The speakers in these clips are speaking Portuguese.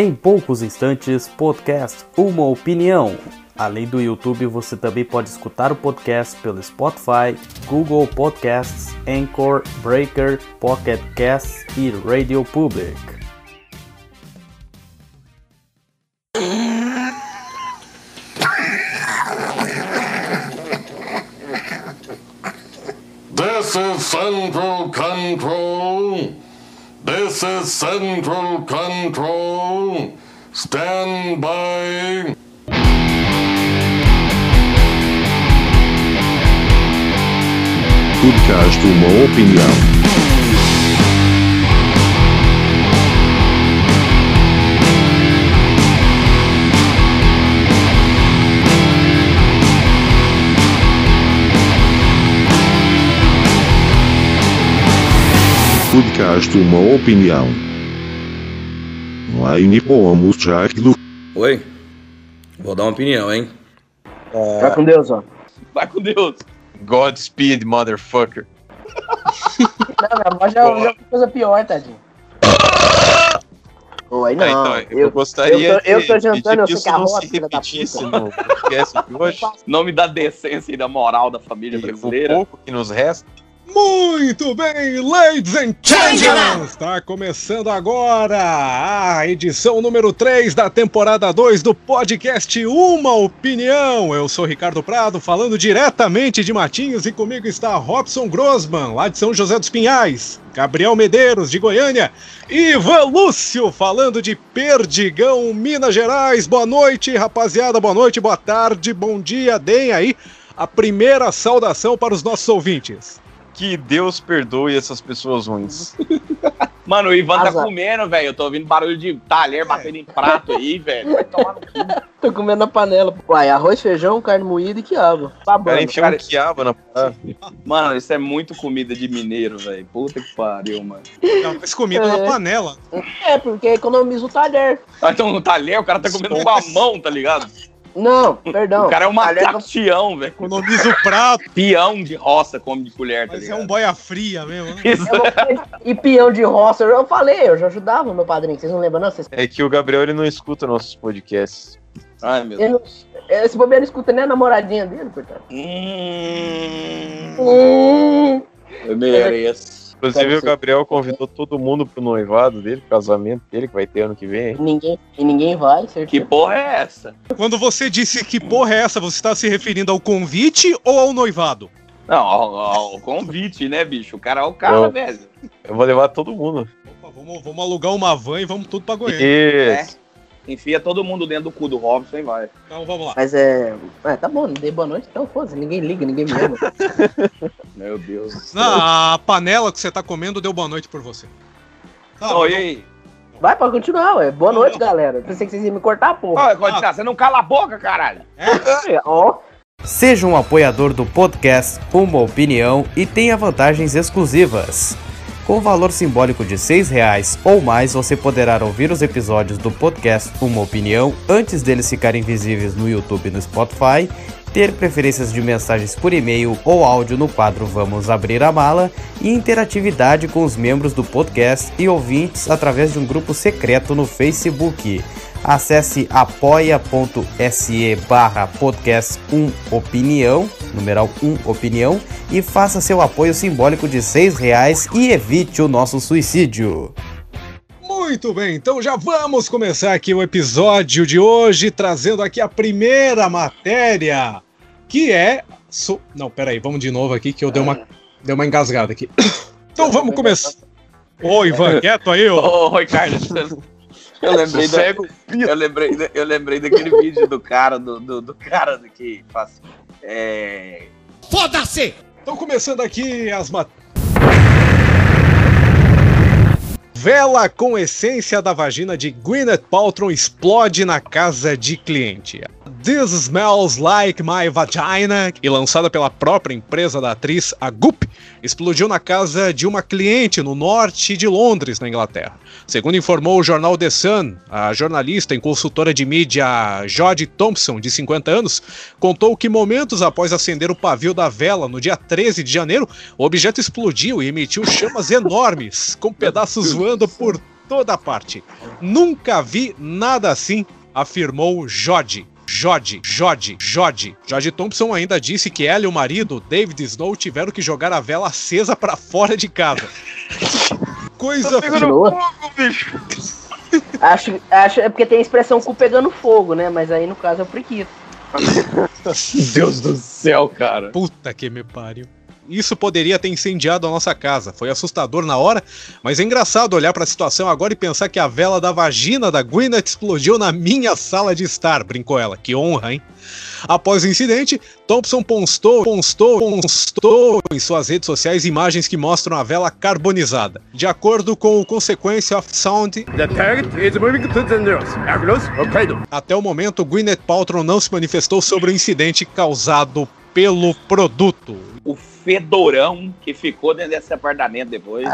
Em poucos instantes, podcast Uma Opinião. Além do YouTube, você também pode escutar o podcast pelo Spotify, Google Podcasts, Anchor, Breaker, Pocket Casts e Radio Public. This is Central Control. This is Central Control. Stand by. Podcast Uma Opinião. Podcast Uma Opinião. Line Jack do Oi? Vou dar uma opinião, hein? Vai com Deus, ó. Vai com Deus. Godspeed, motherfucker. Não, minha voz já, já foi coisa pior, tadinho. Ô, aí não. Ah, então, eu, gostaria eu tô- eu tô jantando, de eu sei isso não filha da repetisse puta. no podcast de hoje. Nome da decência e da moral da família E o brasileira. pouco que nos resta. Muito bem, ladies and gentlemen! Está começando agora a edição número 3 da temporada 2 do podcast Uma Opinião. Eu sou Ricardo Prado, falando diretamente de Matinhos e comigo está Robson Grossman, lá de São José dos Pinhais, Gabriel Medeiros, de Goiânia, e Ivan Lúcio, falando de Perdigão, Minas Gerais. Boa noite, rapaziada, boa noite, boa tarde, bom dia, deem aí a primeira saudação para os nossos ouvintes. Que Deus perdoe essas pessoas ruins. Mano, o Ivan tá Azar. comendo, velho. Eu tô ouvindo barulho de talher batendo em prato aí, velho. Vai tomar no cu. Tô comendo na panela. Uai, arroz, feijão, carne moída e quiabo. Cara Babando. enfiou um quiabo na parada. Mano, isso é muito comida de mineiro, velho. Puta que pariu, mano. Não, mas comida É. na panela. É, porque economiza o talher. Ah, então no talher o cara tá comendo com a mão, tá ligado? Não, perdão. O cara é um macaco tião, velho. Economiza o prato, Peão de roça come de colher, tá mas é ligado? um boia fria mesmo. né? E peão de roça, eu falei, eu já ajudava o meu padrinho, vocês não lembram não? Vocês... É que o Gabriel ele não escuta nossos podcasts. Ai, meu Deus. não... Esse bobeiro não escuta nem a namoradinha dele, coitado. Hum, Hum. eu mereço. Inclusive o. Gabriel convidou todo mundo pro noivado dele, pro casamento dele, que vai ter ano que vem. E ninguém, e ninguém vai, Que certeza. porra é essa? Quando você disse que porra é essa, você está se referindo ao convite ou ao noivado? Não, ao, ao convite, né, bicho? O cara é o cara, Eu- velho. Eu vou levar todo mundo. Opa, vamos, vamos alugar uma van e vamos tudo pra Goiânia. Isso. Enfia todo mundo dentro do cu do Robson e vai. Então vamos lá. Mas é. É, tá bom, não dei boa noite, então foda-se, ninguém liga, ninguém me ama. Meu Deus. Não, a panela que você tá comendo deu boa noite por você. Tá, Oi, e aí? Vai, pode continuar, ué. Boa noite, galera. Pensei que vocês iam me cortar, porra. Olha, Codicar, você não cala a boca, caralho. É, Ó, Seja um apoiador do podcast Uma Opinião e tenha vantagens exclusivas. Com valor simbólico de 6 reais ou mais, você poderá ouvir os episódios do podcast Uma Opinião antes deles ficarem visíveis no YouTube e no Spotify, ter preferências de mensagens por e-mail ou áudio no quadro Vamos Abrir a Mala e interatividade com os membros do podcast e ouvintes através de um grupo secreto no Facebook. Acesse apoia.se barra podcast 1 opinião, numeral 1 opinião, e faça seu apoio simbólico de 6 reais e evite o nosso suicídio. Muito bem, então já vamos começar aqui o episódio de hoje, trazendo aqui a primeira matéria, que é. so- Não, peraí, vamos de novo aqui que eu dei uma, dei uma engasgada aqui. Então vamos começar. Ô, Ivan, quieto aí, ô. Ô, Ricardo, eu lembrei, da, eu, lembrei eu lembrei daquele vídeo do cara, do, do, do cara que faz. É. Então começando aqui as mat... Vela com essência da vagina de Gwyneth Paltrow explode na casa de cliente. This Smells Like My Vagina, e lançada pela própria empresa da atriz, a Goop, explodiu na casa de uma cliente no norte de Londres, na Inglaterra. Segundo informou o jornal The Sun, a jornalista e consultora de mídia Jodie Thompson, de 50 anos, contou que momentos após acender o pavio da vela no dia 13 de janeiro, o objeto explodiu e emitiu chamas enormes, com pedaços voando por toda parte. Nunca vi nada assim, afirmou Jode. Jode, Jode, Jode. Jode Thompson ainda disse que ela e o marido, David Snow, tiveram que jogar a vela acesa pra fora de casa. Coisa Continua. Acho, acho, é porque tem a expressão cu pegando fogo, né? Mas aí no caso é o preguiça. Deus do céu, cara. Puta que me pariu. Isso poderia ter incendiado a nossa casa. Foi assustador na hora, mas é engraçado olhar pra situação agora e pensar que a vela da vagina da Gwyneth explodiu na minha sala de estar, brincou ela. Que honra, hein? Após o incidente, Thompson postou, postou, postou em suas redes sociais imagens que mostram a vela carbonizada. De acordo com o Consequência of Sound, até o momento, Gwyneth Paltrow não se manifestou sobre o incidente causado pelo produto. Fedorão que ficou dentro desse apartamento depois.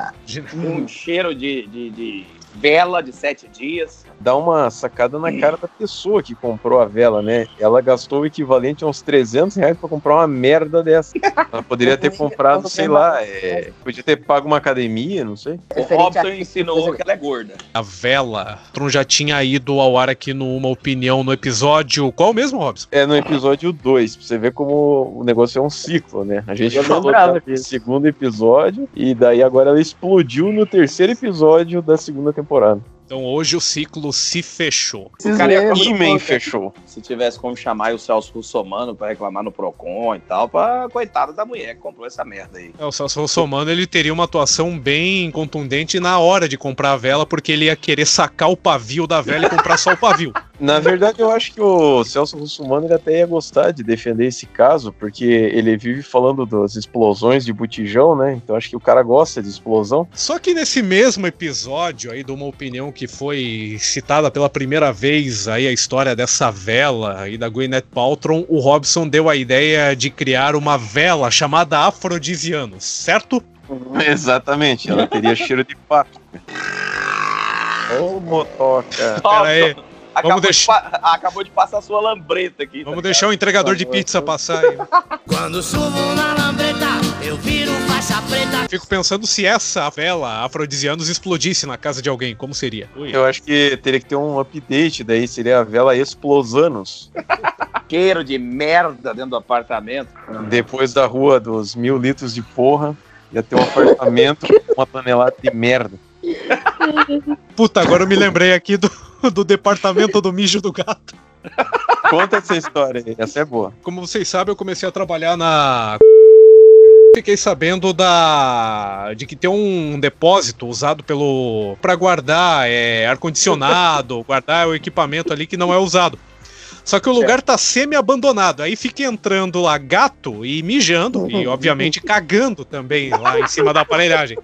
Um cheiro de, de, de vela de sete dias. Dá uma sacada na cara da pessoa que comprou a vela, né? Ela gastou o equivalente a uns 300 reais pra comprar uma merda dessa. Ela poderia ter comprado, sei lá, é, podia ter pago uma academia, não sei. O Robson a- ensinou que ela é gorda. A vela. Tron já tinha ido ao ar aqui no Uma Opinião no episódio. Qual mesmo, Robson? É no episódio 2, pra você ver como o negócio é um ciclo, né? A gente Eu falou no segundo episódio, e daí agora ela explodiu no terceiro episódio da segunda temporada. Então hoje o ciclo se fechou. Cara, é mano. fechou. Se tivesse como chamar o Celso Russomano pra reclamar no Procon e tal, pra coitada da mulher que comprou essa merda aí. É, o Celso Russomano ele teria uma atuação bem contundente na hora de comprar a vela, porque ele ia querer sacar o pavio da vela e comprar só o pavio. Na verdade, eu acho que o Celso Russomano ele até ia gostar de defender esse caso, porque ele vive falando das explosões de botijão, né? Então acho que o cara gosta de explosão. Só que nesse mesmo episódio aí de uma opinião que foi citada pela primeira vez aí a história dessa vela aí da Gwyneth Paltrow, o Robson deu a ideia de criar uma vela chamada Afrodisianos, certo? Exatamente, ela teria cheiro de pato. Ô, motoca. Pera aí, Acabou, deixar- de, acabou de passar sua lambreta aqui. vamos tá deixar o entregador de pizza passar aí. Quando subo na lambreta, eu viro faixa preta. Fico pensando se essa vela Afrodisianos explodisse na casa de alguém, como seria? Ui. Eu acho que teria que ter um update, daí seria a vela Explosanos. Cheiro de merda dentro do apartamento. Depois da rua dos mil litros de porra, ia ter um apartamento com uma tonelada de merda. Puta, agora eu me lembrei aqui do, do departamento do mijo do gato. Conta essa história aí, essa é boa. Como vocês sabem, eu comecei a trabalhar na. Fiquei sabendo da de que tem um depósito usado pelo para guardar é, ar condicionado, guardar o equipamento ali que não é usado. Só que o lugar tá semi-abandonado. Aí fica entrando lá gato e mijando e obviamente cagando também lá em cima da aparelhagem.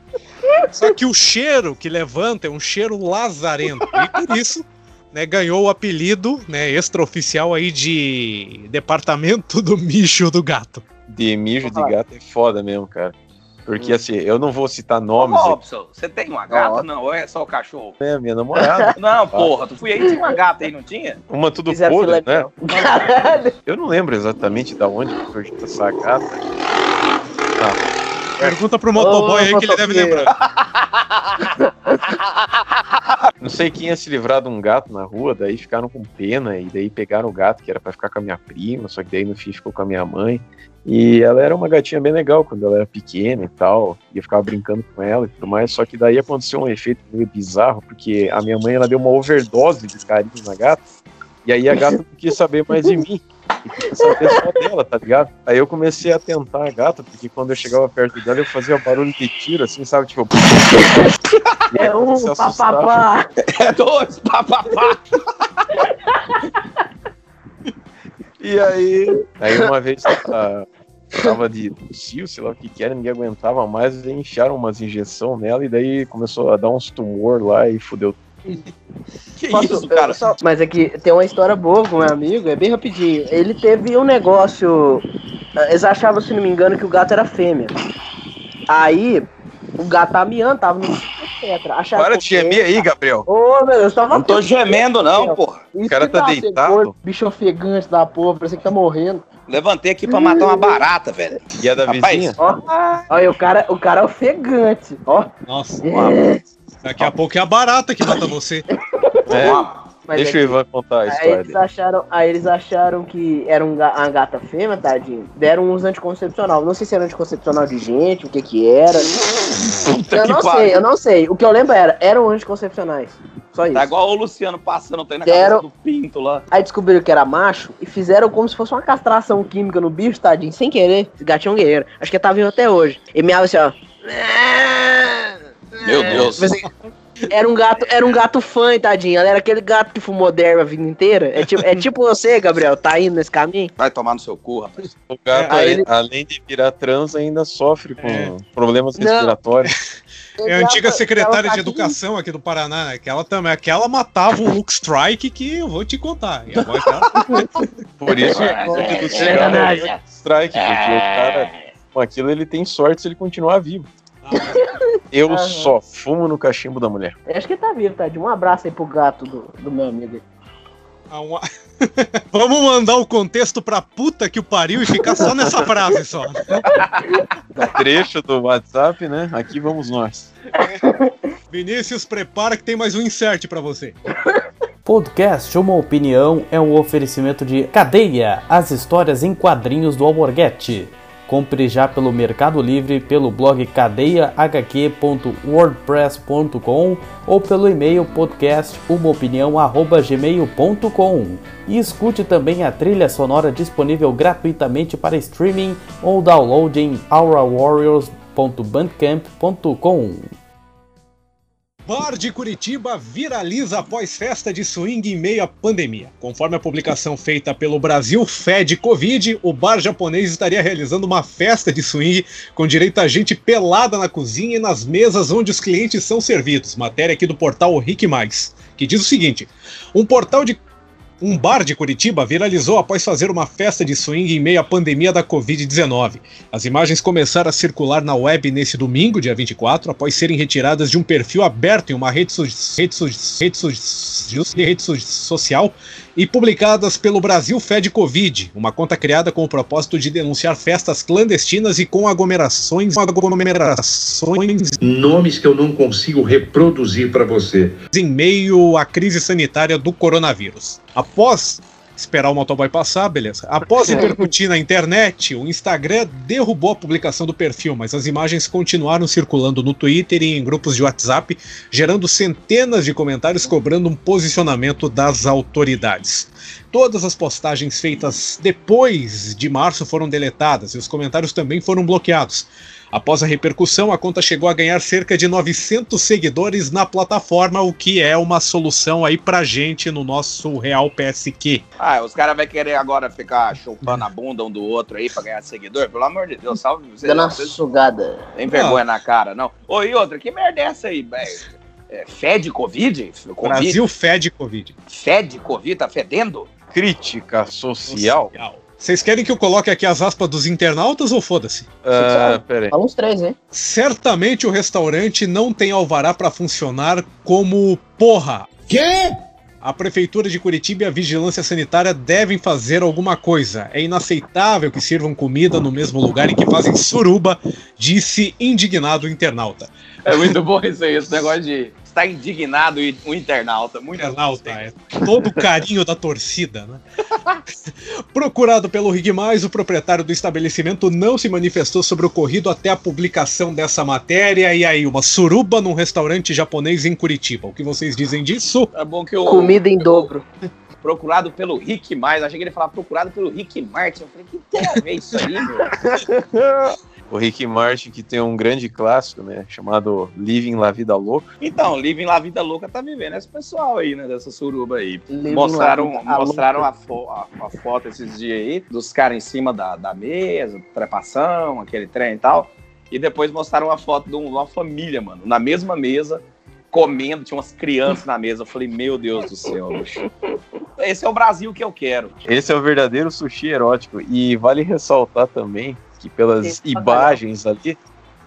Só que o cheiro que levanta é um cheiro lazarento. E por isso né, ganhou o apelido né, extraoficial aí de Departamento do Micho do Gato. De mijo de gato é foda mesmo, cara. Porque assim, eu não vou citar Ô, nomes aqui, Robson, você tem uma gata? Ó. Não, ou é só o cachorro? né? Minha namorada. Não, porra, tu fui aí tinha uma gata aí, não tinha? Uma tudo Fizeram podre, né? Caralho. Eu não lembro exatamente da onde que surgiu essa gata. Pergunta pro motoboy aí que ele deve lembrar. Não sei quem ia se livrar de um gato na rua, daí ficaram com pena, e daí pegaram o gato que era pra ficar com a minha prima, só que daí no fim ficou com a minha mãe. E ela era uma gatinha bem legal quando ela era pequena e tal, e eu ficava brincando com ela e tudo mais, só que daí aconteceu um efeito meio bizarro, porque a minha mãe ela deu uma overdose de carinho na gata, e aí a gata não quis saber mais de mim. E saber só dela, tá ligado? Aí eu comecei a tentar a gata, porque quando eu chegava perto dela eu fazia barulho de tiro, assim, sabe? Tipo. É um papapá. É dois, papapá. E aí, aí uma vez tava, tava de cio, sei lá o que que era, ninguém aguentava mais, e enfiaram umas injeção nela e daí começou a dar uns tumor lá e fudeu. Que Posso- isso, cara? só- Mas é que tem uma história boa com o meu amigo, é bem rapidinho. Ele teve um negócio. Eles achavam, se não me engano, que o gato era fêmea. Aí, o gato tava miando, tava no etc. Acharam Para de gemer aí, Gabriel. Ô, meu Deus, tava. Não tô gemendo, não, porra. Isso O cara tá deitado. gordo, Bicho ofegante da porra, parece que tá morrendo. Levantei aqui pra matar uma barata, velho. E a da Rapaz, vizinha? Ó, olha, o cara, o cara é ofegante. Ó. Nossa. É. Daqui a pouco é a barata que mata você. É, Mas deixa é o Ivan contar a Aí história eles, dele. acharam, aí eles acharam que era um, uma gata fêmea, tadinho. Deram uns anticoncepcional. Não sei se era anticoncepcional de gente, o que que era. eu não sei, eu não sei. O que eu lembro era, eram anticoncepcionais. Só isso. Tá igual o Luciano passando, tem na Deram- cabeça do pinto lá. Aí descobriram que era macho e fizeram como se fosse uma castração química no bicho, tadinho, sem querer. Esse gatinho é um guerreiro. Acho que tá vivo até hoje. E miava assim, ó. Meu Deus. Tipo assim, Era um gato, era um gato fã, tadinho. Ela era aquele gato que fumou derva a vida inteira. É tipo, é tipo você, Gabriel, tá indo nesse caminho? Vai tomar no seu cu, rapaz. O gato, É, aí além, ele- além de virar trans, ainda sofre com É. problemas Não. respiratórios. É a antiga secretária de tá educação aqui do Paraná, né? Que ela também, aquela matava um look strike que eu vou te contar. E agora ela- Por isso, É, o é, do é, é, é strike, porque o cara, com aquilo, ele tem sorte se ele continuar vivo. Eu Aham. só fumo no cachimbo da mulher. Acho que ele tá vivo, tadinho. Um abraço aí pro gato do, do meu amigo. aí. Ah, uma- Vamos mandar o contexto pra puta que o pariu e ficar só nessa frase só. Trecho do WhatsApp, né? Aqui vamos nós. Vinícius, prepara que tem mais um insert pra você. Podcast Uma Opinião é um oferecimento de Cadeia, as histórias em quadrinhos do Alborguete. Compre já pelo Mercado Livre, pelo blog cadeiahq.wordpress.com ou pelo e-mail podcastumaopinião@gmail.com. E escute também a trilha sonora disponível gratuitamente para streaming ou download em aurawarriors.bandcamp.com. Bar de Curitiba viraliza após festa de swing em meio à pandemia. Conforme a publicação feita pelo Brasil Fed Covid, o bar japonês estaria realizando uma festa de swing com direito a gente pelada na cozinha e nas mesas onde os clientes são servidos. Matéria aqui do portal Rick Mais, que diz o seguinte: um portal de um bar de Curitiba viralizou após fazer uma festa de swing em meio à pandemia da Covid-19. As imagens começaram a circular na web nesse domingo, dia 24, após serem retiradas de um perfil aberto em uma rede, rede, rede, rede so social e publicadas pelo Brasil Fed Covid, uma conta criada com o propósito de denunciar festas clandestinas e com aglomerações, aglomerações Nomes que eu não consigo reproduzir para você. em meio à crise sanitária do coronavírus. Após esperar o motoboy passar, beleza. Após repercutir na internet, o Instagram derrubou a publicação do perfil, mas as imagens continuaram circulando no Twitter e em grupos de WhatsApp, gerando centenas de comentários cobrando um posicionamento das autoridades. Todas as postagens feitas depois de março foram deletadas e os comentários também foram bloqueados. Após a repercussão, a conta chegou a ganhar cerca de 900 seguidores na plataforma, o que é uma solução aí pra gente no nosso Real PSQ. Ah, os caras vão querer agora ficar chupando a bunda um do outro aí pra ganhar seguidor? Pelo amor de Deus, salve vocês. Dando uma sugada. Tem vergonha na cara, não? Ô, e outra, que merda é essa aí, velho? É, fede Covid? Covid? Brasil fede Covid. Fede Covid? Tá fedendo? Crítica social. Vocês querem que eu coloque aqui as aspas dos internautas ou foda-se? Ah, pera aí. Fala uns três, hein? Certamente o restaurante não tem alvará para funcionar como porra. Quê? A Prefeitura de Curitiba e a Vigilância Sanitária devem fazer alguma coisa. É inaceitável que sirvam comida no mesmo lugar em que fazem suruba, disse indignado internauta. É muito bom isso aí, esse negócio de estar indignado e um internauta. Muito Internauta, é todo o carinho da torcida, né? Procurado pelo Rig Mais, o proprietário do estabelecimento não se manifestou sobre o ocorrido até a publicação dessa matéria. E aí, uma suruba num restaurante japonês em Curitiba. O que vocês dizem disso? É bom que o Comida em dobro. procurado pelo Rick Mais, achei que ele ia falar procurado pelo Rick Martin. Eu falei, que tem a ver isso aí, meu? O Rick Martin, que tem um grande clássico, né? Chamado Living La Vida Louca. Então, Living La Vida Louca tá vivendo esse pessoal aí, né? Dessa suruba aí. Living mostraram Vida mostraram a, fo- a- a foto esses dias aí, dos caras em cima da, da mesa, trepação, aquele trem e tal. E depois mostraram a foto de um- uma família, mano, na mesma mesa, comendo, tinha umas crianças na mesa. Eu falei, meu Deus do céu, bicho. Esse é o Brasil que eu quero. Esse é o verdadeiro sushi erótico. E vale ressaltar também que pelas Esse imagens ali,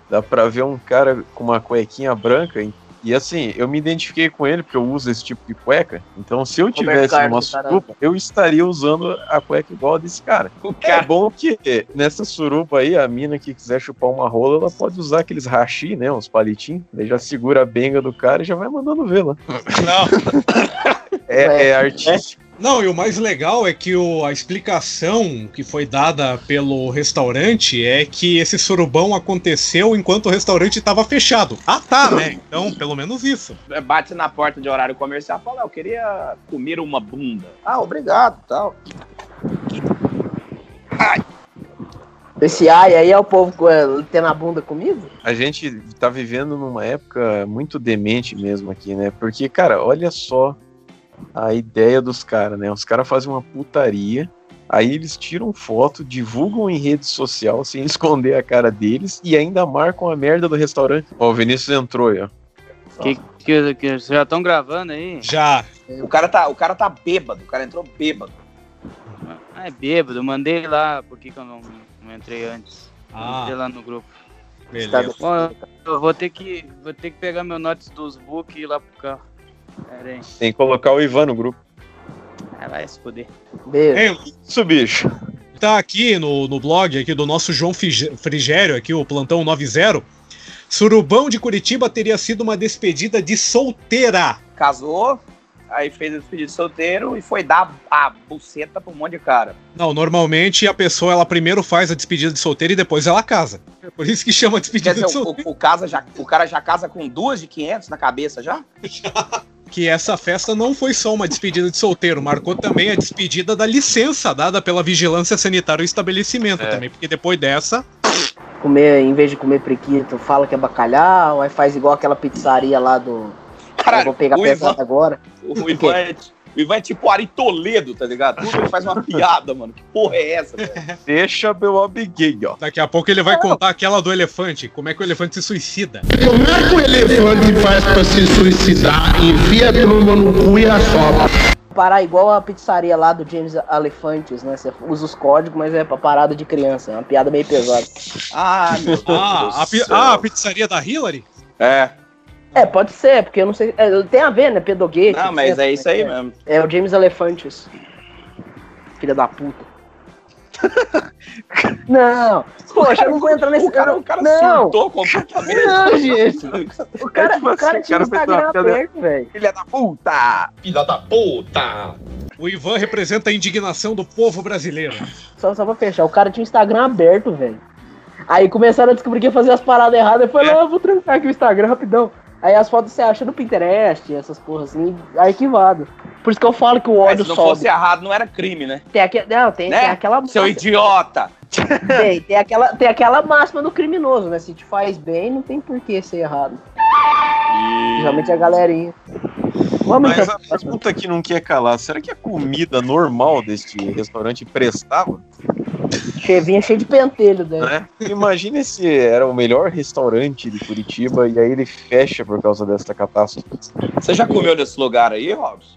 dá pra ver um cara com uma cuequinha branca em- E assim, eu me identifiquei com ele porque eu uso esse tipo de cueca. Então, se eu tivesse Carlos, numa caralho. suruba, eu estaria usando a cueca igual a desse cara. O É cara, bom que nessa suruba aí, a mina que quiser chupar uma rola, ela pode usar aqueles rachi, né? Uns palitinhos. Daí já segura a benga do cara e já vai mandando ver lá. Não, É, é artístico. Não, e o mais legal é que o- a explicação que foi dada pelo restaurante é que esse surubão aconteceu enquanto o restaurante estava fechado. Ah, tá, né? Então, pelo menos isso. bate na porta de horário comercial e fala, eu queria comer uma bunda. Ah, obrigado, tal. Esse ai aí é o povo é, tendo a bunda comigo? A gente tá vivendo numa época muito demente mesmo aqui, né? Porque, cara, olha só a ideia dos caras, né? Os caras fazem uma putaria, aí eles tiram foto, divulgam em rede social sem esconder a cara deles e ainda marcam a merda do restaurante. Ó, o Vinícius entrou aí, ó. Que, que, que vocês já estão gravando aí? Já. O cara tá, o cara tá bêbado, o cara entrou bêbado. Ah, é bêbado, eu mandei lá, por que, que eu não, não entrei antes? Ah. Entrei lá no grupo. Beleza. Bom, eu- eu vou ter que, vou ter que pegar meu notes dos book e ir lá pro carro. Pera aí. Tem que colocar o Ivan no grupo. Ah, vai se fuder. Beijo. Hein, Isso, bicho. tá aqui no, no blog aqui do nosso João Frigério, aqui o plantão 90. Surubão de Curitiba teria sido uma despedida de solteira. Casou, aí fez a despedida de solteiro e foi dar a buceta pra um monte de cara. Não, normalmente a pessoa ela primeiro faz a despedida de solteira e depois ela casa. É por isso que chama Quer despedida dizer, de o, solteira. o, o casa já, o cara já casa com duas de 500 na cabeça já? Que essa festa não foi só uma despedida de solteiro, marcou também a despedida da licença dada pela vigilância sanitária do estabelecimento É. também, porque depois dessa, Comer, em vez de comer prequito, fala que é bacalhau, aí faz igual aquela pizzaria lá do. eu Caralho, vou pegar o pesado Ivan, agora. o, Ivan é, o Ivan é tipo Ari Toledo, tá ligado? Tudo ele faz uma piada, mano. Que porra é essa, velho? Deixa meu gay, ó. daqui a pouco ele vai contar aquela do elefante, como é que o elefante se suicida. Como é que o elefante faz pra se suicidar? Enfia a tromba no cu e assopra. Parar igual a pizzaria lá do James Alefantes, né? Você usa os códigos, mas é pra parada de criança. É uma piada meio pesada. Ah, meu Deus Ah, do a, pi- ah, a pizzaria da Hillary? É. É, pode ser, porque eu não sei. é, tem a ver, né? Pedoguete. Não, mas é isso aí né? mesmo. É o James Alefantes. Filha da puta. Não, poxa, eu não vou entrar nesse. O cara, o cara não, surtou completamente. não, gente. O cara, tipo o cara assim, tinha o Instagram aberto, velho. Filha da puta! Filha da puta! O Ivan representa a indignação do povo brasileiro. Só, só pra fechar, o cara tinha o Instagram aberto, velho. Aí começaram a descobrir que ia fazer as paradas erradas. Eu falei, É. ah, eu vou trancar aqui o Instagram rapidão. Aí as fotos você acha no Pinterest, essas porras assim, arquivado. Por isso que eu falo que o Mas ódio se não sobe. fosse errado, não era crime, né? Tem, aque... não, tem, Né? tem aquela Seu idiota! tem, tem, aquela, tem aquela máxima do criminoso, né? Se te faz bem, não tem por que ser errado. Geralmente é a galerinha. Vamos Mas a pergunta que não quer calar, será que a comida normal deste restaurante prestava? Chevinha cheio de pentelho, né? Né? Imagina se era o melhor restaurante de Curitiba e aí ele fecha por causa desta catástrofe. Você já comeu nesse lugar aí, Robson?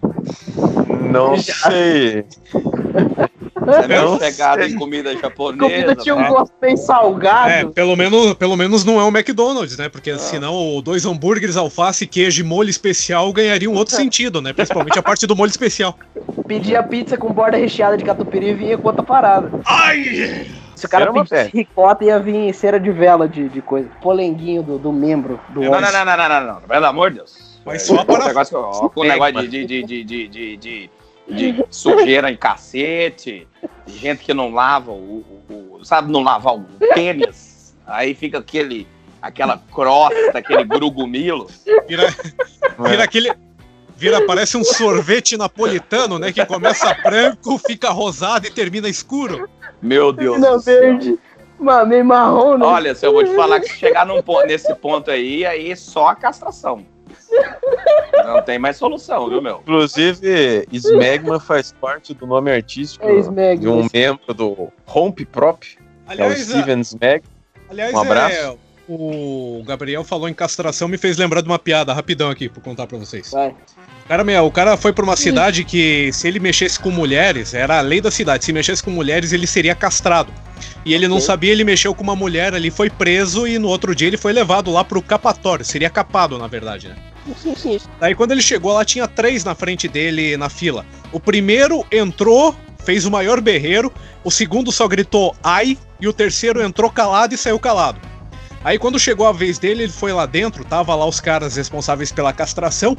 Não sei. Você é meio chegado em comida japonesa. comida tinha um né? gosto bem salgado. É, pelo menos, pelo menos não é o McDonald's, né? Porque senão dois hambúrgueres, alface, queijo e molho especial ganhariam outro sentido, né? Principalmente a parte do molho especial. Pedia pizza com borda recheada de catupiry e vinha com outra parada. Ai! Se o cara pedisse ricota, ia vir cera de vela de, de coisa. Polenguinho do, do membro do Não, não, não, não, não, não, não. Pelo amor de Deus. Mas só O para- negócio, ó, com o negócio de, de, de, de, de, sujeira em cacete, de gente que não lava o, o- o- sabe, não lavar o tênis. Aí fica aquele, aquela crosta, aquele grugumilo. Vira, vira aquele. Vira, parece um sorvete napolitano, né? Que começa branco, fica rosado e termina escuro. Meu Deus Não, do céu. verde. Mano, marrom, né? Olha, se eu vou te falar que se chegar ponto, nesse ponto aí, aí é só a castração. Não tem mais solução, viu, meu? Inclusive, Smegma faz parte do nome artístico É Smegma. de um membro do Romp Prop, que é o Aliás, a- Steven Smeg. aliás Um abraço. é, o Gabriel falou em castração, me fez lembrar de uma piada rapidão aqui, pra contar pra vocês. Vai. O cara, meu, o cara foi pra uma cidade que, se ele mexesse com mulheres, era a lei da cidade, se mexesse com mulheres, ele seria castrado. E ele não Ok. sabia, ele mexeu com uma mulher ali, foi preso e no outro dia ele foi levado lá pro capatório, seria capado, na verdade, né? Daí quando ele chegou lá, tinha três na frente dele na fila. O primeiro entrou, fez o maior berreiro, o segundo só gritou ai, e o terceiro entrou calado e saiu calado. Aí quando chegou a vez dele, ele foi lá dentro, tava lá os caras responsáveis pela castração,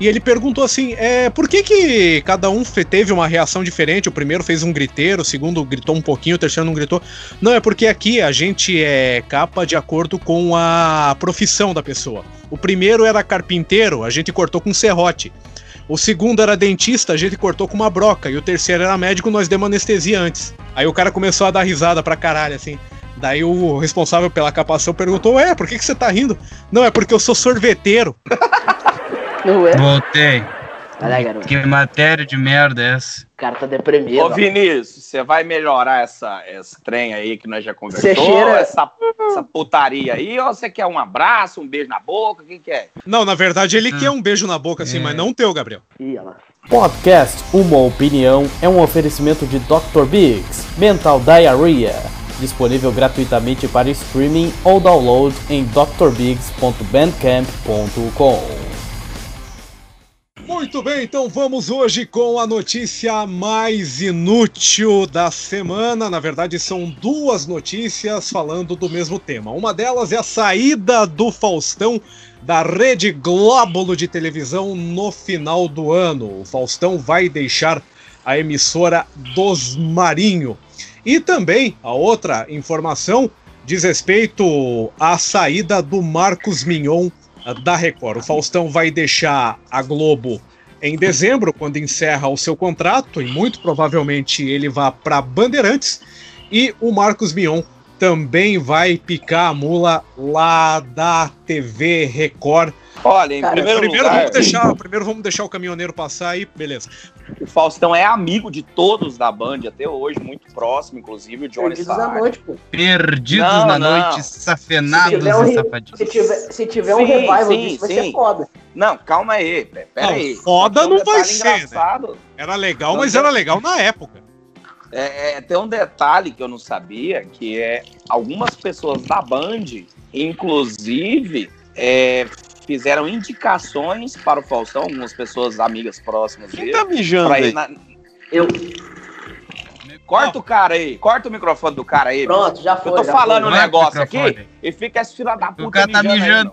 e ele perguntou assim: é, por que, que cada um teve uma reação diferente? O primeiro fez um griteiro, o segundo gritou um pouquinho, o terceiro não gritou. Não, é porque aqui a gente é capa de acordo com a profissão da pessoa. O primeiro era carpinteiro, a gente cortou com serrote. O segundo era dentista, a gente cortou com uma broca. E o terceiro era médico, nós demos anestesia antes. Aí o cara começou a dar risada pra caralho, assim. Daí o responsável pela capação perguntou: Ué, por que, que você tá rindo? Não, é porque eu sou sorveteiro. Não é? Voltei. Olha garoto. Que matéria de merda é essa? O cara tá deprimido. Ô, ó. Vinícius, você vai melhorar essa, esse trem aí que nós já conversou? Você cheira- Essa, essa putaria aí? Ou você quer um abraço, um beijo na boca? O que, que é? Não, na verdade ele quer um beijo na boca, assim, É. mas não teu, Gabriel. Ih, olha lá. Podcast Uma Opinião é um oferecimento de Dr. Biggs Mental Diarrhea, disponível gratuitamente para streaming ou download em drbiggs.bandcamp.com. Muito bem, então vamos hoje com a notícia mais inútil da semana. Na verdade, são duas notícias falando do mesmo tema. Uma delas é a saída do Faustão da Rede Glóbulo de televisão no final do ano. O Faustão vai deixar a emissora dos Marinho. E também a outra informação diz respeito à saída do Marcos Mignon da Record. O Faustão vai deixar a Globo em dezembro, quando encerra o seu contrato, e muito provavelmente ele vá para Bandeirantes. E o Marcos Mion também vai picar a mula lá da TV Record. Olha, em Cara, primeiro, Primeiro lugar, vamos, deixar, primeiro vamos deixar o caminhoneiro passar aí, beleza. o Faustão é amigo de todos da Band até hoje, muito próximo, inclusive o Johnny Perdidos Saad. noite, pô. Perdidos Não, na não. noite, safenados Se tiver um e safadinhos. Se tiver, se tiver um Sim, revival sim, disso, vai sim. ser foda. Não, calma aí, pe- pera Não, aí. foda um não vai ser, né? Era legal, Não, mas não. era legal na época. É, é, tem um detalhe que eu não sabia, que é algumas pessoas da Band, inclusive, é, fizeram indicações para o Faustão, algumas pessoas amigas próximas Quem dele. tá mijando aí? na- Eu. Corta o cara aí, corta o microfone do cara aí. Pronto, já foi. Eu tô já falando um Corta o negócio aqui e fica esse filho da puta cara tá aí, mijando.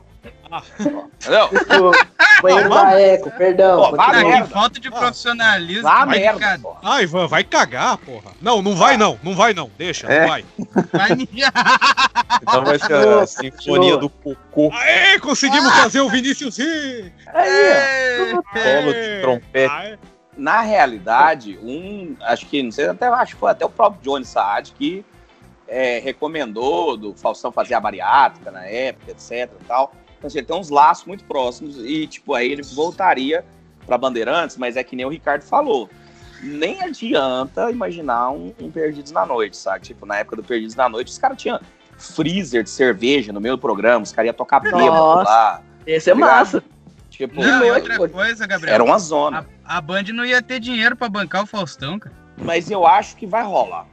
Não. Desculpa. Da eco, perdão. Pô. Ah, merda. que falta de profissionalismo. Vá vai merda, pô. Ai, Ivan, vai cagar, porra. Não, não vai não, não vai não, deixa, É. não vai. vai. Então vai ser a sinfonia do cocô, Aê, conseguimos fazer o Vinícius rir! Aí, solo de trompete. Aê. Na realidade, um, acho que, não sei, até acho que foi até o próprio Johnny Saad que é, recomendou do Faustão fazer a bariátrica na época, etc e tal. Então, assim, ele tem uns laços muito próximos e, tipo, aí ele voltaria para Bandeirantes, mas é que nem o Ricardo falou. Nem adianta imaginar um, um Perdidos na Noite, sabe? Tipo, na época do Perdidos na Noite, os caras tinham freezer de cerveja no meio do programa, os caras iam tocar bêbado lá. Esse é massa. Tipo, Não, e outra coisa, Gabriel. era uma zona. A, a Band não ia ter dinheiro pra bancar o Faustão, cara. Mas eu acho que vai rolar.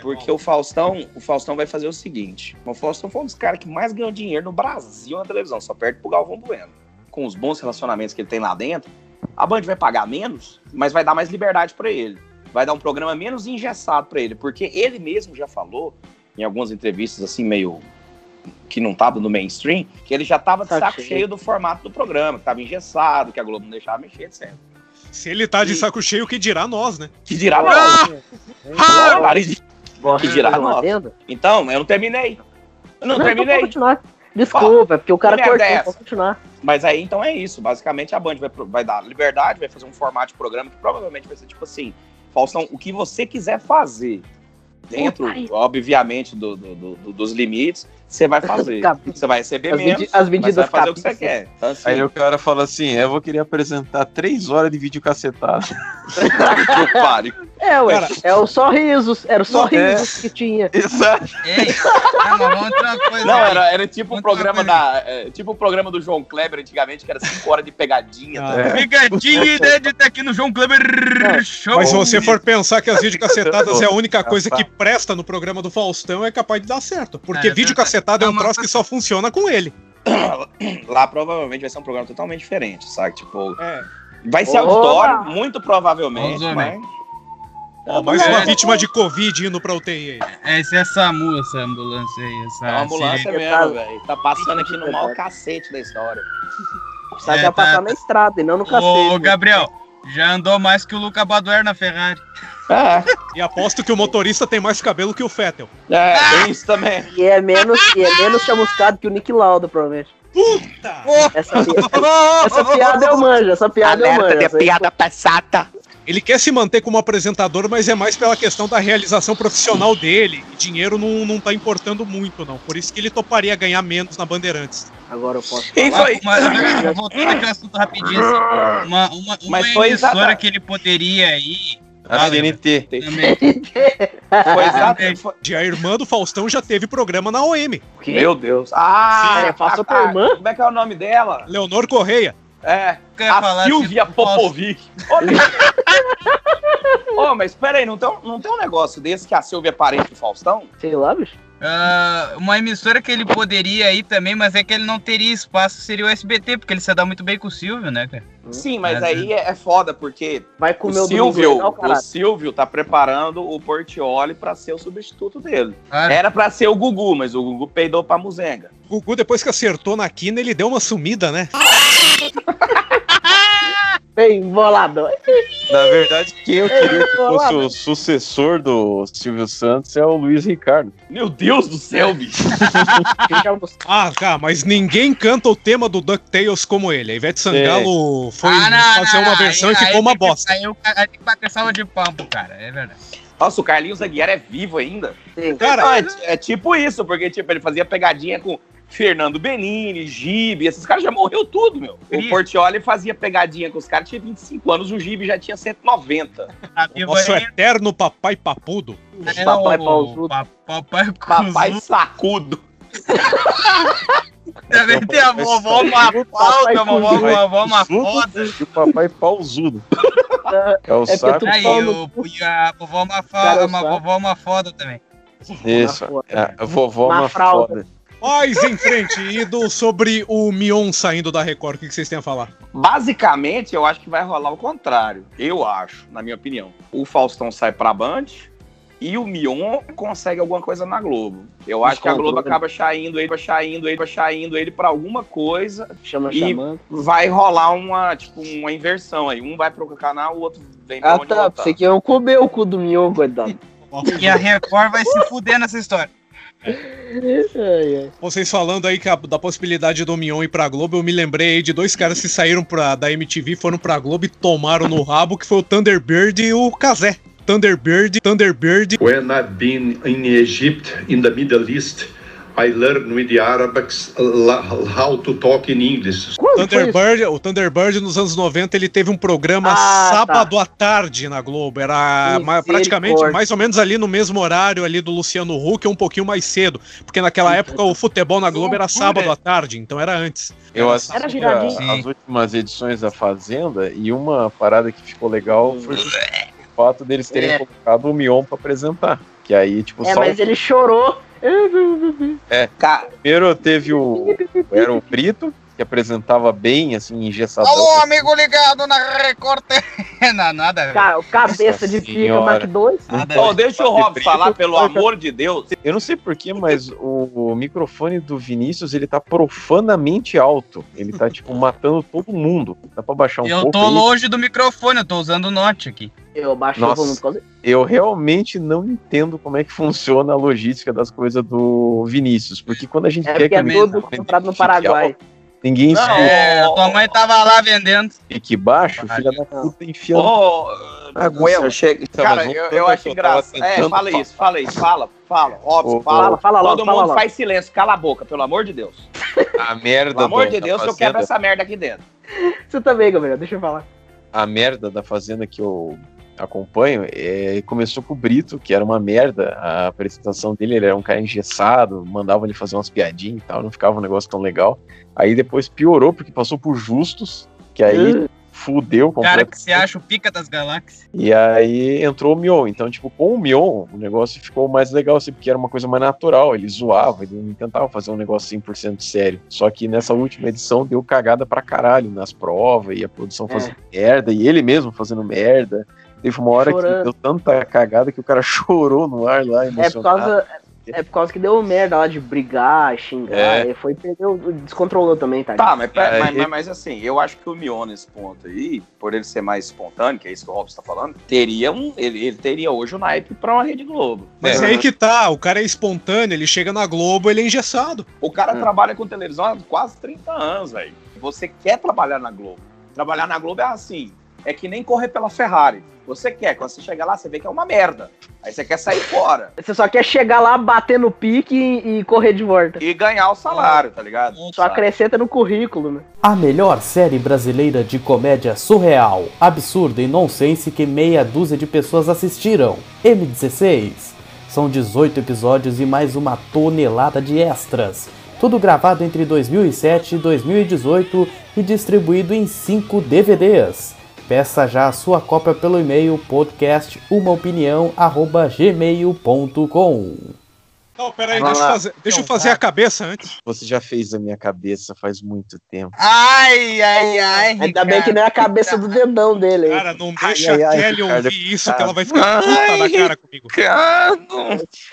Porque o Faustão, o Faustão vai fazer o seguinte: o Faustão foi um dos caras que mais ganhou dinheiro no Brasil na televisão, só perto pro Galvão Bueno. Com os bons relacionamentos que ele tem lá dentro, a Band vai pagar menos, mas vai dar mais liberdade pra ele. Vai dar um programa menos engessado pra ele, porque ele mesmo já falou em algumas entrevistas assim meio que não tava no mainstream, que ele já tava de Saco saco cheio. cheio do formato do programa, que tava engessado, que a Globo não deixava mexer, etc. Se ele tá de E- saco cheio, que dirá nós, né? Que dirá Ah! nós. Claro, e- Gosto nós. adenda? Então, eu não terminei. Eu não, Não, então terminei. pode continuar. Desculpa, é porque o cara cortou, é pode continuar. Mas aí então é isso. Basicamente a Band vai, vai dar liberdade, vai fazer um formato de programa que provavelmente vai ser tipo assim: Faustão, o que você quiser fazer, dentro, Puta, obviamente, do- do- do- dos limites, você vai fazer. Você vai receber As menos, as mas medidas vai fazer o que você quer. Então, assim, Aí o cara fala assim: eu vou querer apresentar três horas de vídeo cacetado. que pare. É, ué. Cara- É o sorrisos. Era o sorrisos é. que tinha. Exato. Ei, ah, ter uma coisa. Não, aí. era, era tipo o Muito programa da. é, tipo o programa do João Kleber antigamente, que era 5 horas de pegadinha. Ah, tá? é. Pegadinha ideia de estar aqui no João Kleber Show. Mas se você for pensar que as videocacetadas é a única coisa que presta no programa do Faustão, é capaz de dar certo. Porque É, videocacetado é não, um mas- troço que só funciona com ele. lá provavelmente vai ser um programa totalmente diferente, sabe? Tipo, É. vai ser auditório, muito provavelmente, Vamos, mas... Ó, mais uma É. vítima de Covid indo pra UTI aí. Essa é a SAMU, essa ambulância aí. Essa É ambulância sirene. mesmo, velho. Tá passando aqui no maior cacete da história. Sabe É, vai passar tá- na estrada e não no Ô, cacete. né? Gabriel, já andou mais que o Luca Badoer na Ferrari. É, E aposto que o motorista tem mais cabelo que o Fettel. é, tem isso também. E é menos, e é menos chamuscado que o Nick Lauda, provavelmente. Puta! Essa, pi- essa piada eu manjo, essa piada eu manjo. essa aí- passada. Ele quer se manter como apresentador, mas é mais pela questão da realização profissional dele. E dinheiro não, não tá importando muito, não. Por isso que ele toparia ganhar menos na Bandeirantes. Agora eu posso. Ah, aí. mas, voltando aqui ao assunto rapidinho, assim, uma, uma, uma Mas foi emissora exata- que ele poderia ir A CNT. também. Foi exato. foi- De a irmã do Faustão já teve programa na OM. Meu Deus. Ah, Sim, passou a- tua irmã? Como é que é o nome dela? Leonor Correia. É, ia a falar Silvia Popovic. Ô, Ô, mas espera aí, não tem, um- não tem um negócio desse que a Silvia é parente do Faustão? Sei lá, bicho. Ah, uma emissora que ele poderia ir também, mas é que ele não teria espaço, seria o SBT, porque ele se dá muito bem com o Silvio, né, cara? Sim, mas Mas, aí é é foda, porque Vai o comer o domingo Silvio, legal, o. Silvio tá preparando o Portioli pra ser o substituto dele. Era pra ser o Gugu, mas o Gugu peidou pra Muzenga. O Gugu, depois que acertou na quina, ele deu uma sumida, né? Bem boladão. Na verdade, quem eu queria que fosse o sucessor do Silvio Santos é o Luiz Ricardo. Meu Deus do céu, bicho. Ah, cara, mas ninguém canta o tema do DuckTales como ele. A Ivete Sangalo foi Ah, não, fazer não, uma não, versão aí- e ficou aí uma que- bosta. Aí o cara tem que bater salva de palmo, cara, é verdade. Nossa, o Carlinhos Aguiar é vivo ainda. Sim. Cara, é, é tipo isso, porque tipo, ele fazia pegadinha com Fernando Benini, Gibe, esses caras já morreu tudo, meu. O. Portioli fazia pegadinha com os caras, tinha 25 anos, o Gibe já tinha 190. A viva nosso aí eterno papai papudo. é Papai o- pausudo. pa- Papai Papai pausudo. sacudo. Também tem a vovó Mafalda, Papai a vovó, vovó Mafalda. E o papai pausudo. É o saco. Aí, o, e a vovó Mafalda, eu uma vovó Mafalda também. Isso. É, A vovó Uma uma foda. Mas em frente, e do, sobre o Mion saindo da Record, o que vocês têm a falar? Basicamente, eu acho que vai rolar o contrário. Eu acho, na minha opinião. O Faustão sai pra Band e o Mion consegue alguma coisa na Globo. Eu acho que a Globo acaba chaindo ele, chaindo ele, chaindo ele pra alguma coisa Chama E- chamando. vai rolar uma, tipo, uma inversão aí. Um vai pro canal, o outro vem pra Ah, onde tá. Você que eu comer o cu do Mion, coitado. E a Record vai se fuder nessa história. Ai, ai. Vocês falando aí que a- da possibilidade do Mion ir pra Globo, eu me lembrei aí de dois caras que saíram pra, da MTV, foram pra Globo e tomaram no rabo, que foi o Thunderbird e o Kazé. Thunderbird, Thunderbird. When I've been in Egypt, in the Middle East, I learned with the Arabs how to talk in English. Thunderbird, o Thunderbird nos anos 90 ele teve um programa Ah, sábado à tarde na Globo. Era ma- praticamente mais ou menos ali no mesmo horário ali do Luciano Huck, um pouquinho mais cedo. Porque naquela época o futebol na Globo era sábado à tarde, então era antes. Eu assisti Era a- giradinho. as últimas edições da Fazenda e uma parada que ficou legal foi o fato deles terem É. colocado o Mion pra apresentar. Que aí, tipo, É, só mas ele chorou. Ca- primeiro teve o. Era o Brito, que apresentava bem, assim, engessadão. Alô, amigo ligado na Record. Não, nada. Cara, o cabeça de pica. Mark 2. nada Ô, deixa o Rob falar, pelo amor de Deus. Eu não sei porquê, mas o, o microfone do Vinícius, ele tá profanamente alto. Ele tá, tipo, matando todo mundo. Dá pra baixar um Eu pouco tô aí? longe do microfone, eu tô usando o Note aqui. Eu baixei Nossa. o volume por causa Eu realmente não entendo como é que funciona a logística das coisas do Vinícius. Porque quando a gente É quer porque que é tudo comprado no Paraguai. alto, ninguém Não, escuta. É, ô, tua mãe tava lá vendendo. Fique baixo, filha da puta, enfiando. Ô, A goela. eu chego- Tá, Cara, eu, eu acho engraçado. É, fala isso, fala isso, fala, fala. Robson, Ô, fala. Fala, fala logo, Todo fala mundo logo. faz silêncio, cala a boca, pelo amor de Deus. A merda Pelo amor de Deus, que eu Fazenda- quebro essa merda aqui dentro. Você também, Gabriel, deixa eu falar. a merda da fazenda que eu acompanho é, começou com o Brito, que era uma merda. A apresentação dele, ele era um cara engessado, mandava ele fazer umas piadinhas e tal, não ficava um negócio tão legal. Aí depois piorou, porque passou por Justus, que aí fudeu O cara que completamente. se acha o pica das galáxias. E aí entrou o Mion. Então, tipo, com o Mion, o negócio ficou mais legal, assim, porque era uma coisa mais natural. Ele zoava, ele não tentava fazer um negócio 100% sério. Só que nessa última edição deu cagada pra caralho nas provas e a produção fazendo merda, e ele mesmo fazendo merda. Teve uma hora Chorando. que deu tanta cagada que o cara chorou no ar lá, É por emocionado. causa. É por causa que deu merda lá de brigar, xingar. É. e Foi perdeu, descontrolou também, tá? Tá, mas, É, mas, mas, mas assim, eu acho que o Mion nesse ponto aí, por ele ser mais espontâneo, que é isso que o Robson tá falando, teria um. Ele, ele teria hoje o naipe pra uma Rede Globo. Mas É. é aí que tá, o cara é espontâneo, ele chega na Globo, ele é engessado. O cara trabalha com televisão há quase 30 anos, velho. Você quer trabalhar na Globo. Trabalhar na Globo é assim. É que nem correr pela Ferrari. Você quer, quando você chega lá, você vê que é uma merda. Aí você quer sair fora Você só quer chegar lá, bater no pique e, e correr de volta. e ganhar o salário, tá ligado? Só acrescenta no currículo, né? A melhor série brasileira de comédia surreal, absurda e nonsense que meia dúzia de pessoas assistiram. M16. São 18 episódios e mais uma tonelada de extras. Tudo gravado entre 2007 e 2018 e distribuído em 5 DVDs. Peça já a sua cópia pelo e-mail podcastUmaopinião@gmail.com. Não, peraí, deixa eu fazer, deixa eu fazer tá. a cabeça antes. Você já fez a minha cabeça faz muito tempo. Ai, ai, ai. Ainda bem que não é a cabeça do dedão dele. hein? Cara, não deixa ai, a ai, Kelly Ricardo, ouvir isso, Ricardo. que ela vai ficar puta da cara comigo. Ricardo. Como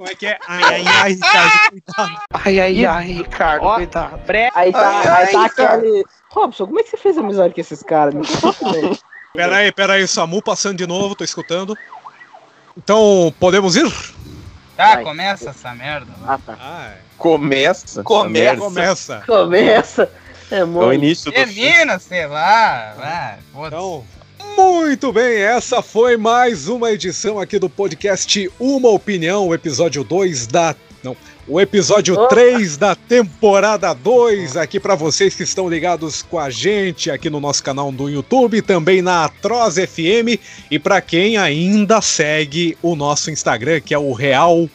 é que é? Ai, ai, ai, Ricardo, cuidado. Ai, ai, ai, Ricardo, Ó, cuidado. Aí tá, Ai, aí tá ai, aquele. Robson, como é que você fez amizade com esses caras? Me conta também. Peraí, peraí, Samu passando de novo, tô escutando. Então, podemos ir? Tá, Vai. começa essa merda. Ah, tá. Ai, Começa. Começa. começa. Começa. É, É o início do. Termina, sei lá. Vai, foda-se. Então, muito bem, essa foi mais uma edição aqui do podcast Uma Opinião, episódio 2 da. Não, o episódio Opa. 3 da temporada 2, aqui para vocês que estão ligados com a gente aqui no nosso canal do YouTube, também na Atroz FM, e para quem ainda segue o nosso Instagram, que é o Real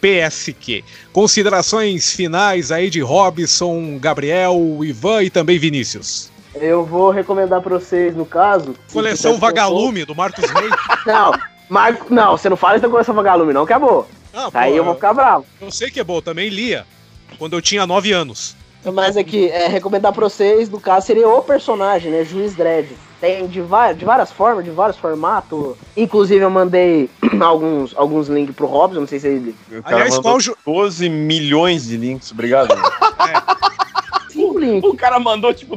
PSQ. Considerações finais aí de Robson, Gabriel, Ivan e também Vinícius. Eu vou recomendar pra vocês, no caso. Coleção Vagalume do Marcos Reis. Não, Marco. Não, você não fala isso da coleção Vagalume, não, que é boa. Ah, Aí pô, eu vou ficar bravo. Eu sei que é bom, também lia quando eu tinha 9 anos. Mas aqui, é, recomendar pra vocês, no caso, seria o personagem, né? Juiz Dredd. Tem de, de várias formas, de vários formatos. Inclusive, eu mandei alguns, alguns links pro Robson, não sei se ele. O cara Aliás, qual ju- 12 milhões de links, obrigado. Cinco links. O cara mandou tipo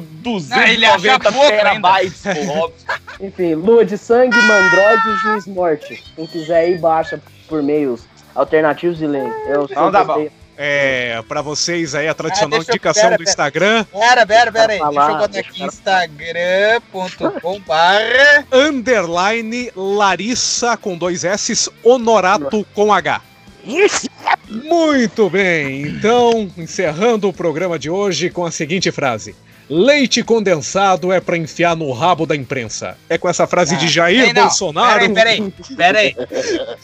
Ah, ele acha 290 pouco terabytes pro Robson. Enfim, Lua de Sangue, Mandroid e Juiz Morte. Quem quiser aí, baixa por meios alternativos e lê. Eu Não, dá postei- É, pra vocês aí a tradicional Ah, deixa eu- indicação pera, do. Instagram, Pera, pera, pera aí. Deixa eu lá, botar aqui instagram.com barra underline Larissa com dois S, Honorato com H. Muito bem, então, encerrando o programa de hoje com a seguinte frase. Leite condensado é pra enfiar no rabo da imprensa. É com essa frase de Jair não, Bolsonaro. Peraí, peraí, peraí.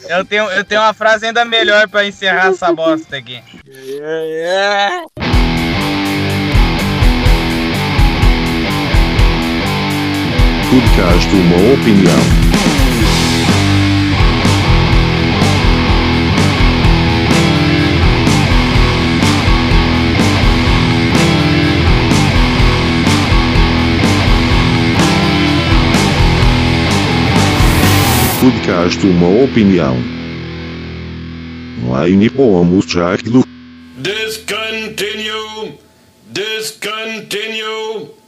Eu tenho, eu tenho uma frase ainda melhor pra encerrar essa bosta aqui. Podcast Uma Opinião. Podcast Uma Opinião. Line do Discontinue. Discontinue.